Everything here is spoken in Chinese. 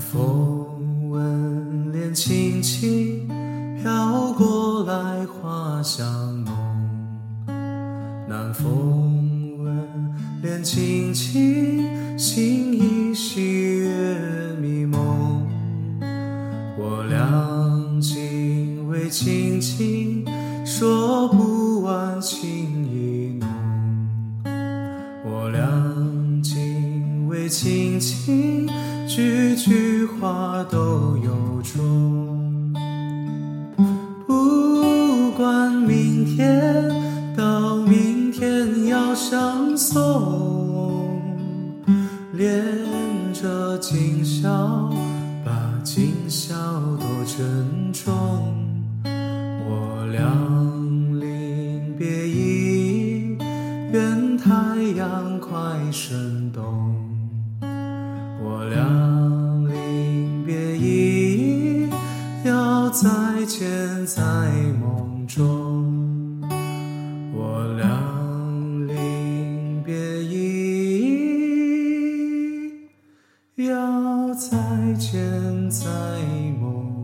风吻脸轻轻飘过来，花香浓。南风吻脸轻轻，心依稀月迷蒙。我俩紧偎亲亲，说不完情意浓。我俩紧偎亲亲。句句话都由衷，不管明天到明天要相送，恋着今宵，把今宵多珍重。我俩临别意，愿太阳快升东。我俩临别依依要再见在梦中。我俩临别依依要再见在梦。